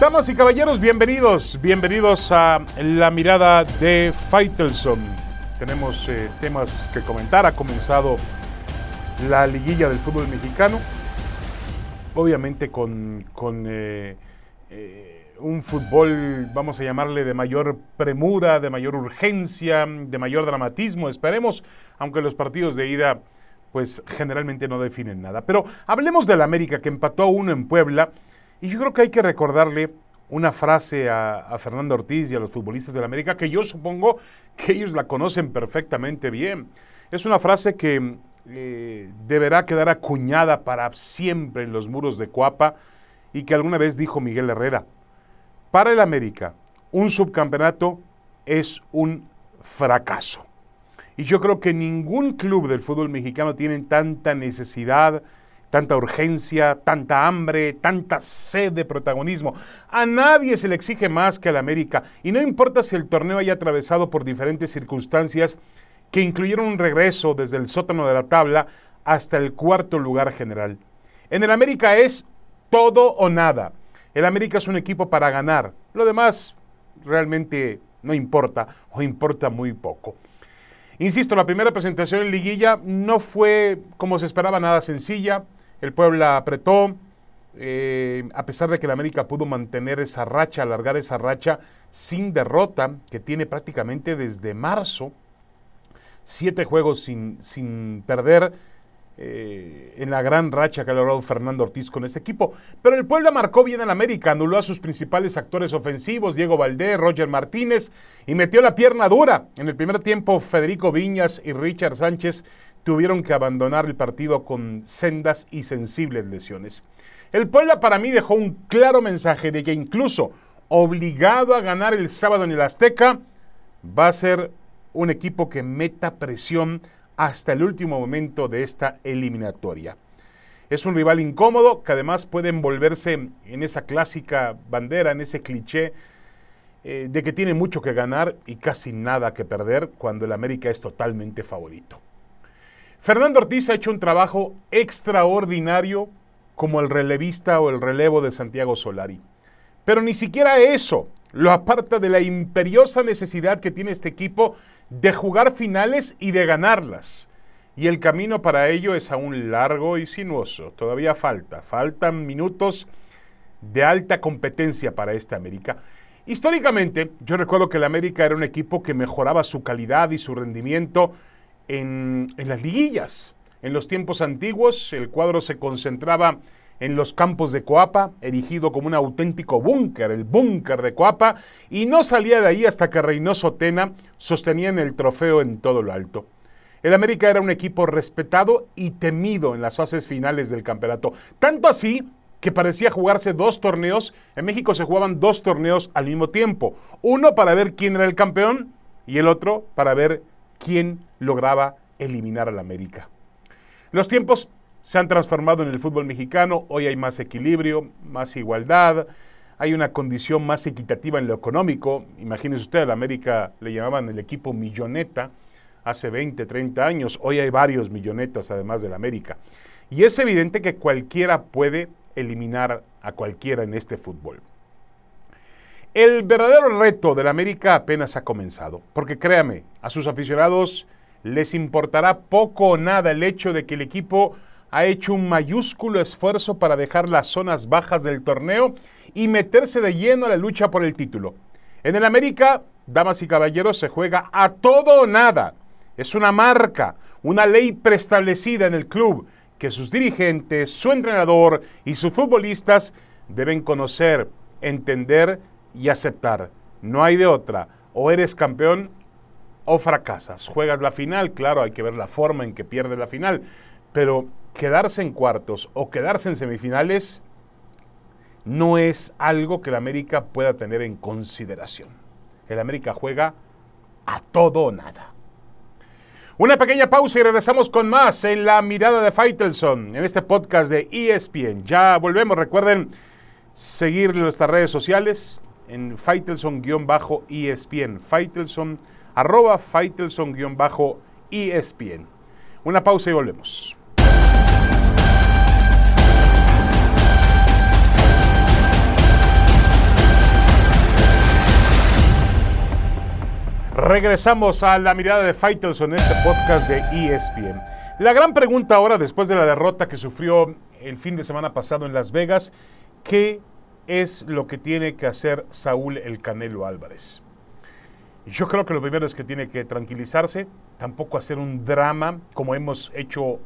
Damas y caballeros, bienvenidos, bienvenidos a la mirada de Faitelson. Tenemos eh, temas que comentar. Ha comenzado la liguilla del fútbol mexicano, obviamente con, eh, eh, un fútbol, vamos a llamarle, de mayor premura, de mayor urgencia, de mayor dramatismo, esperemos, aunque los partidos de ida pues generalmente no definen nada. Pero hablemos del América que empató a uno en Puebla y yo creo que hay que recordarle una frase a, Fernando Ortiz y a los futbolistas del América que yo supongo que ellos la conocen perfectamente bien. Es una frase que eh, deberá quedar acuñada para siempre en los muros de Coapa y que alguna vez dijo Miguel Herrera. Para el América, un subcampeonato es un fracaso. Y yo creo que ningún club del fútbol mexicano tiene tanta necesidad, tanta urgencia, tanta hambre, tanta sed de protagonismo. A nadie se le exige más que al América. Y no importa si el torneo haya atravesado por diferentes circunstancias que incluyeron un regreso desde el sótano de la tabla hasta el cuarto lugar general. En el América es todo o nada. El América es un equipo para ganar. Lo demás realmente no importa o importa muy poco. Insisto, la primera presentación en liguilla no fue como se esperaba nada sencilla. El Puebla apretó, eh, a pesar de que el América pudo mantener esa racha, alargar esa racha sin derrota que tiene prácticamente desde marzo, siete juegos sin, sin perder eh, en la gran racha que ha logrado Fernando Ortiz con este equipo. Pero el Puebla marcó bien al América, anuló a sus principales actores ofensivos, Diego Valdés, Roger Martínez, y metió la pierna dura. En el primer tiempo, Federico Viñas y Richard Sánchez tuvieron que abandonar el partido con sendas y sensibles lesiones. El Puebla para mí dejó un claro mensaje de que incluso obligado a ganar el sábado en el Azteca, va a ser un equipo que meta presión hasta el último momento de esta eliminatoria. Es un rival incómodo que además puede envolverse en esa clásica bandera, en ese cliché eh, de que tiene mucho que ganar y casi nada que perder cuando el América es totalmente favorito. Fernando Ortiz ha hecho un trabajo extraordinario como el relevista o el relevo de Santiago Solari. Pero ni siquiera eso lo aparta de la imperiosa necesidad que tiene este equipo de jugar finales y de ganarlas. Y el camino para ello es aún largo y sinuoso. Todavía falta, faltan minutos de alta competencia para esta América. Históricamente, yo recuerdo que el América era un equipo que mejoraba su calidad y su rendimiento en, en las liguillas. En los tiempos antiguos, el cuadro se concentraba en los campos de Coapa, erigido como un auténtico búnker, el búnker de Coapa, y no salía de ahí hasta que Reynoso Tena sostenían el trofeo en todo lo alto. El América era un equipo respetado y temido en las fases finales del campeonato, tanto así que parecía jugarse dos torneos. En México se jugaban dos torneos al mismo tiempo, uno para ver quién era el campeón y el otro para ver quién lograba eliminar al América. Los tiempos se han transformado en el fútbol mexicano. Hoy hay más equilibrio, más igualdad, hay una condición más equitativa en lo económico. Imagínense usted, a América le llamaban el equipo milloneta hace 20, 30 años. Hoy hay varios millonetas además del América. Y es evidente que cualquiera puede eliminar a cualquiera en este fútbol. El verdadero reto del América apenas ha comenzado, porque créame, a sus aficionados les importará poco o nada el hecho de que el equipo ha hecho un mayúsculo esfuerzo para dejar las zonas bajas del torneo y meterse de lleno a la lucha por el título. En el América, damas y caballeros, se juega a todo o nada. Es una marca, una ley preestablecida en el club que sus dirigentes, su entrenador y sus futbolistas deben conocer, entender y aceptar. No hay de otra. O eres campeón o fracasas. Juegas la final, claro, hay que ver la forma en que pierdes la final, pero quedarse en cuartos o quedarse en semifinales no es algo que el América pueda tener en consideración. El América juega a todo o nada. Una pequeña pausa y regresamos con más en la mirada de Faitelson, en este podcast de ESPN. Ya volvemos, recuerden seguir nuestras redes sociales en Faitelson-ESPN, Faitelson, arroba Faitelson-ESPN. Una pausa y volvemos. Regresamos a la mirada de Faitelson en este podcast de ESPN. La gran pregunta ahora, después de la derrota que sufrió el fin de semana pasado en Las Vegas, ¿qué es lo que tiene que hacer Saúl el Canelo Álvarez? Yo creo que lo primero es que tiene que tranquilizarse, tampoco hacer un drama como hemos hecho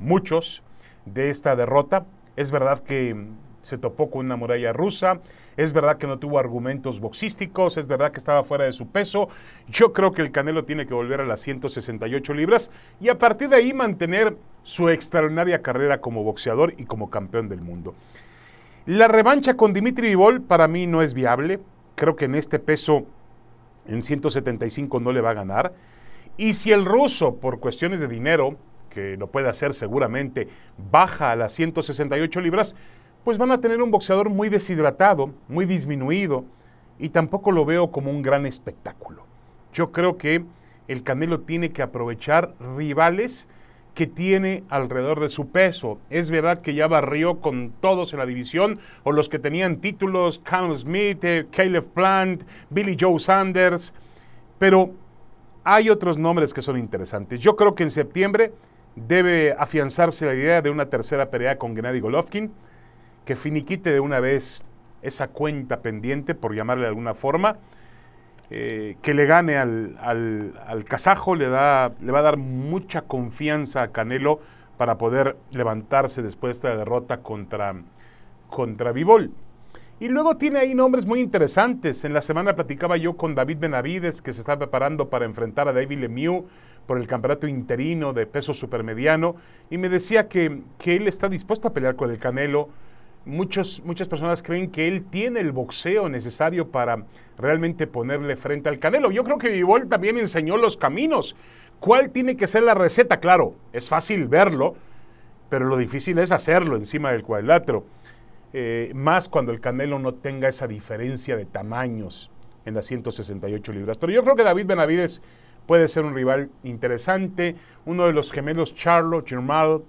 muchos de esta derrota. Es verdad que se topó con una muralla rusa, es verdad que no tuvo argumentos boxísticos, es verdad que estaba fuera de su peso. Yo creo que el Canelo tiene que volver a las 168 libras y a partir de ahí mantener su extraordinaria carrera como boxeador y como campeón del mundo. La revancha con Dimitri Vivol para mí no es viable. Creo que en este peso, en 175, no le va a ganar. Y si el ruso, por cuestiones de dinero, que lo puede hacer seguramente, baja a las 168 libras, pues van a tener un boxeador muy deshidratado, muy disminuido, y tampoco lo veo como un gran espectáculo. Yo creo que el Canelo tiene que aprovechar rivales que tiene alrededor de su peso. Es verdad que ya barrió con todos en la división, o los que tenían títulos, Callum Smith, eh, Caleb Plant, Billy Joe Sanders, pero hay otros nombres que son interesantes. Yo creo que en septiembre debe afianzarse la idea de una tercera pelea con Gennady Golovkin que finiquite de una vez esa cuenta pendiente, por llamarle de alguna forma, eh, que le gane al, al, kazajo, le, da, le va a dar mucha confianza a Canelo para poder levantarse después de esta derrota contra, contra. Y luego tiene ahí nombres muy interesantes. En la semana platicaba yo con David Benavides, que se está preparando para enfrentar a David Lemieux por el campeonato interino de peso supermediano, y me decía que, que él está dispuesto a pelear con el Canelo, muchas personas creen que él tiene el boxeo necesario para realmente ponerle frente al Canelo. Yo creo que Vivol también enseñó los caminos. ¿Cuál tiene que ser la receta? Claro, es fácil verlo, pero lo difícil es hacerlo encima del cuadrilátero. Eh, más cuando el Canelo no tenga esa diferencia de tamaños en las 168 libras. Pero yo creo que David Benavides puede ser un rival interesante. Uno de los gemelos, Charlo, Germal,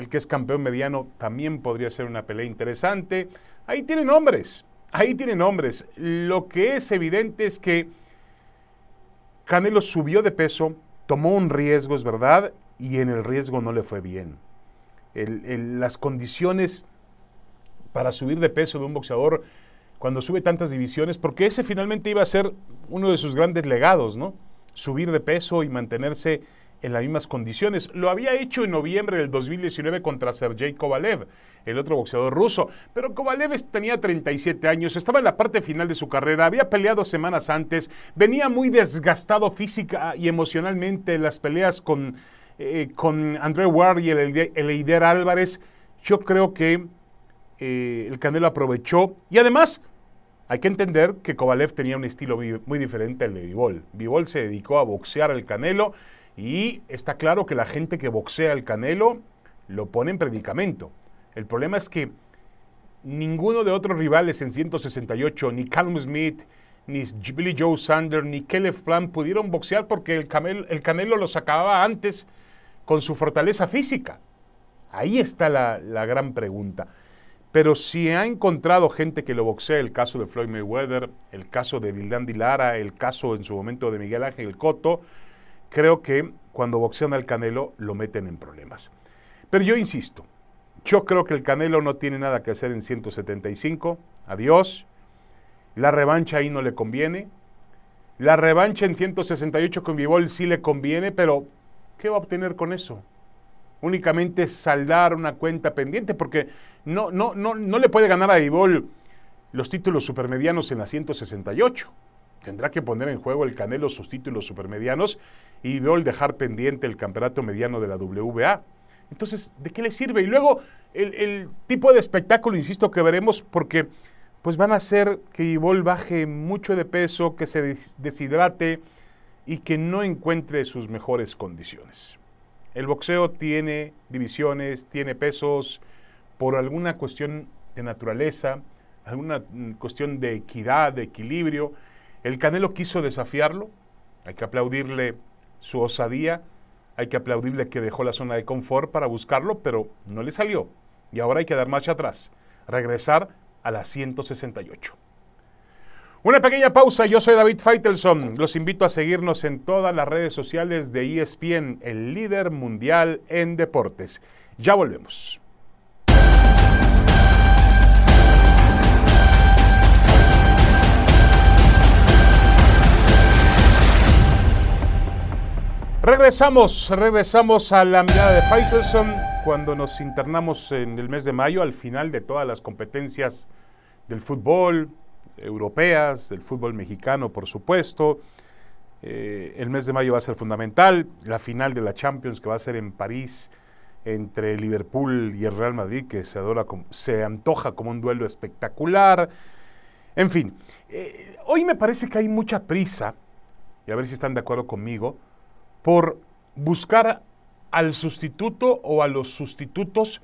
el que es campeón mediano también podría ser una pelea interesante. Ahí tiene nombres, ahí tiene nombres. Lo que es evidente es que Canelo subió de peso, tomó un riesgo, es verdad, y en el riesgo no le fue bien. las condiciones para subir de peso de un boxeador cuando sube tantas divisiones, porque ese finalmente iba a ser uno de sus grandes legados, ¿no? Subir de peso y mantenerse en las mismas condiciones. Lo había hecho en noviembre del 2019 contra Sergey Kovalev, el otro boxeador ruso. Pero Kovalev tenía 37 años, estaba en la parte final de su carrera, había peleado semanas antes, venía muy desgastado física y emocionalmente en las peleas con, eh, con André Ward y el, Eider Álvarez. Yo creo que eh, el Canelo aprovechó y además hay que entender que Kovalev tenía un estilo muy diferente al de Vivol. Vivol se dedicó a boxear al Canelo y está claro que la gente que boxea el Canelo lo pone en predicamento. El problema es que ninguno de otros rivales en 168, ni Callum Smith, ni Billy Joe Sander, ni Caleb Plant pudieron boxear porque el, el Canelo los acababa antes con su fortaleza física. Ahí está la, la, gran pregunta. Pero si ha encontrado gente que lo boxea, el caso de Floyd Mayweather, el caso de Vildandi Lara, el caso en su momento de Miguel Ángel Cotto, creo que cuando boxean al Canelo lo meten en problemas. Pero yo insisto, yo creo que el Canelo no tiene nada que hacer en 175. Adiós. La revancha ahí no le conviene. La revancha en 168 con Vivol sí le conviene, pero ¿qué va a obtener con eso? Únicamente saldar una cuenta pendiente, porque no, no, no, no le puede ganar a Vivol los títulos supermedianos en la 168 tendrá que poner en juego el Canelo sus títulos supermedianos y el dejar pendiente el campeonato mediano de la WBA. Entonces, ¿de qué le sirve? Y luego, el, tipo de espectáculo, insisto, que veremos, porque pues van a hacer que Ibol baje mucho de peso, que se deshidrate y que no encuentre sus mejores condiciones. El boxeo tiene divisiones, tiene pesos por alguna cuestión de naturaleza, alguna mm, cuestión de equidad, de equilibrio, el Canelo quiso desafiarlo, hay que aplaudirle su osadía, hay que aplaudirle que dejó la zona de confort para buscarlo, pero no le salió. Y ahora hay que dar marcha atrás, regresar a la 168. Una pequeña pausa, yo soy David Feitelson. Los invito a seguirnos en todas las redes sociales de ESPN, el líder mundial en deportes. Ya volvemos. Regresamos, regresamos a la mirada de Faitelson cuando nos internamos en el mes de mayo al final de todas las competencias del fútbol, europeas, del fútbol mexicano, por supuesto. Eh, el mes de mayo va a ser fundamental. La final de la Champions que va a ser en París entre Liverpool y el Real Madrid, que se, adora, se antoja como un duelo espectacular. En fin, eh, hoy me parece que hay mucha prisa, y a ver si están de acuerdo conmigo, por buscar al sustituto o a los sustitutos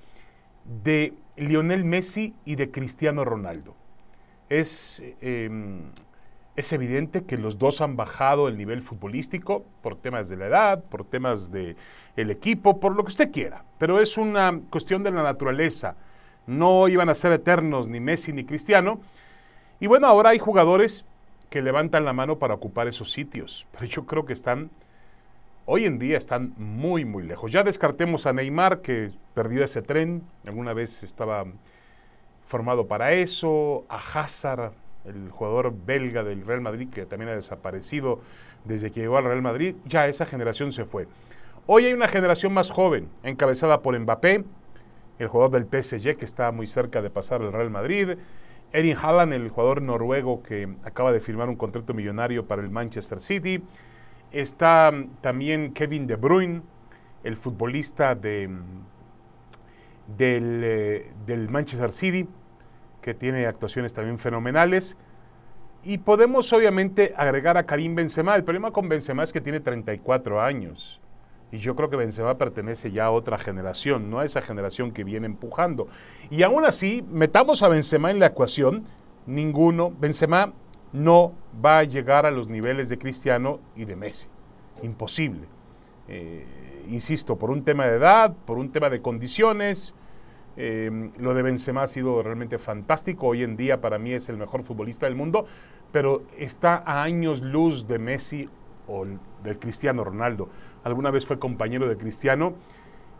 de Lionel Messi y de Cristiano Ronaldo es, em, es evidente que los dos han bajado el nivel futbolístico por temas de la edad, por temas del el equipo, por lo que usted quiera. Pero es una cuestión de la naturaleza. No iban a ser eternos ni Messi ni Cristiano. Y bueno, ahora hay jugadores que levantan la mano para ocupar esos sitios. Pero yo creo que están, hoy en día están muy, muy lejos. Ya descartemos a Neymar, que perdió ese tren. Alguna vez estaba formado para eso, a Hazard, el jugador belga del Real Madrid, que también ha desaparecido desde que llegó al Real Madrid, ya esa generación se fue. Hoy hay una generación más joven, encabezada por Mbappé, el jugador del PSG que está muy cerca de pasar al Real Madrid, Erin Haaland, el jugador noruego que acaba de firmar un contrato millonario para el Manchester City, está también Kevin De Bruyne, el futbolista de del, eh, del Manchester City, que tiene actuaciones también fenomenales. Y podemos obviamente agregar a Karim Benzema. El problema con Benzema es que tiene 34 años. Y yo creo que Benzema pertenece ya a otra generación, no a esa generación que viene empujando. Y aún así, metamos a Benzema en la ecuación, ninguno, Benzema no va a llegar a los niveles de Cristiano y de Messi. Imposible. Eh, insisto, por un tema de edad, por un tema de condiciones. Eh, lo de Benzema ha sido realmente fantástico. Hoy en día para mí es el mejor futbolista del mundo, pero está a años luz de Messi o del Cristiano Ronaldo. Alguna vez fue compañero de Cristiano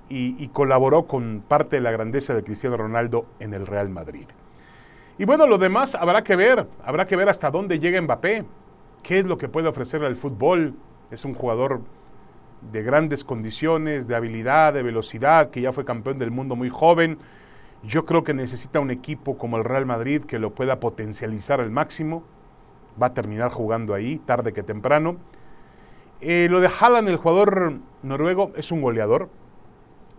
y, y colaboró con parte de la grandeza de Cristiano Ronaldo en el Real Madrid. Y bueno, lo demás habrá que ver, habrá que ver hasta dónde llega Mbappé, qué es lo que puede ofrecerle al fútbol. Es un jugador de grandes condiciones, de habilidad, de velocidad, que ya fue campeón del mundo muy joven. Yo creo que necesita un equipo como el Real Madrid que lo pueda potencializar al máximo. Va a terminar jugando ahí, tarde que temprano. Eh, lo de Haaland, el jugador noruego, es un goleador.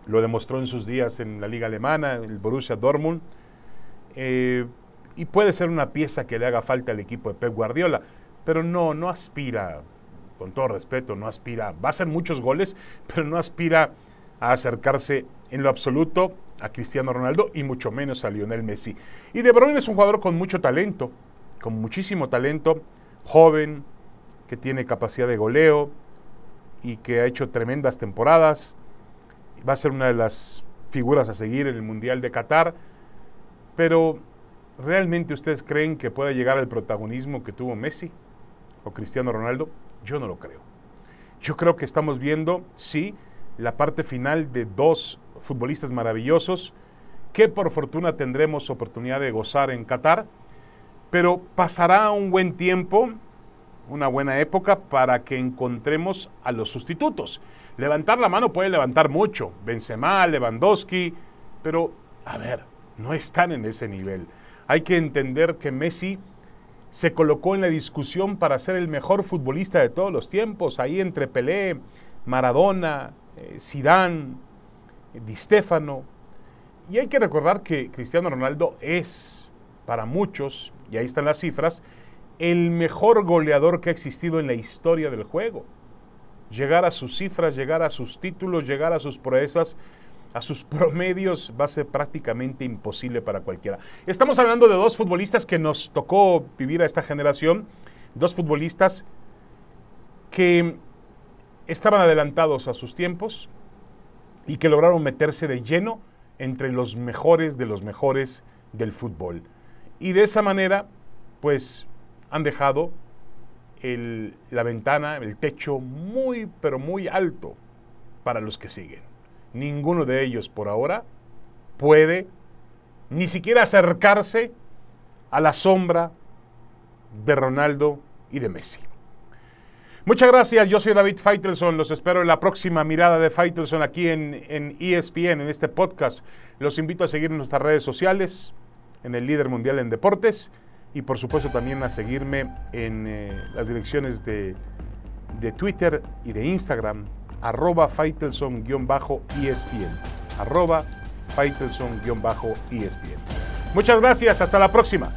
Lo demostró en sus días en la liga alemana, el Borussia Dortmund. Eh, y puede ser una pieza que le haga falta al equipo de Pep Guardiola, pero no, no aspira con todo respeto, no aspira, va a hacer muchos goles, pero no aspira a acercarse en lo absoluto a Cristiano Ronaldo y mucho menos a Lionel Messi. Y De Bruyne es un jugador con mucho talento, con muchísimo talento, joven, que tiene capacidad de goleo y que ha hecho tremendas temporadas. Va a ser una de las figuras a seguir en el Mundial de Qatar, pero ¿realmente ustedes creen que pueda llegar al protagonismo que tuvo Messi o Cristiano Ronaldo? Yo no lo creo. Yo creo que estamos viendo, sí, la parte final de dos futbolistas maravillosos que por fortuna tendremos oportunidad de gozar en Qatar, pero pasará un buen tiempo, una buena época para que encontremos a los sustitutos. Levantar la mano puede levantar mucho, Benzema, Lewandowski, pero a ver, no están en ese nivel. Hay que entender que Messi se colocó en la discusión para ser el mejor futbolista de todos los tiempos, ahí entre Pelé, Maradona, eh, Zidane, Di Stefano. Y hay que recordar que Cristiano Ronaldo es, para muchos, y ahí están las cifras, el mejor goleador que ha existido en la historia del juego. Llegar a sus cifras, llegar a sus títulos, llegar a sus proezas a sus promedios va a ser prácticamente imposible para cualquiera. Estamos hablando de dos futbolistas que nos tocó vivir a esta generación, dos futbolistas que estaban adelantados a sus tiempos y que lograron meterse de lleno entre los mejores de los mejores del fútbol. Y de esa manera, pues han dejado la ventana, el techo muy, pero muy alto para los que siguen. Ninguno de ellos por ahora puede ni siquiera acercarse a la sombra de Ronaldo y de Messi. Muchas gracias, yo soy David Feitelson, los espero en la próxima mirada de Feitelson aquí en, ESPN, en este podcast. Los invito a seguir en nuestras redes sociales, en el líder mundial en deportes y por supuesto también a seguirme en eh, las direcciones de, de, Twitter y de Instagram, arroba Faitelson-ESPN, arroba Faitelson-ESPN. Muchas gracias, hasta la próxima.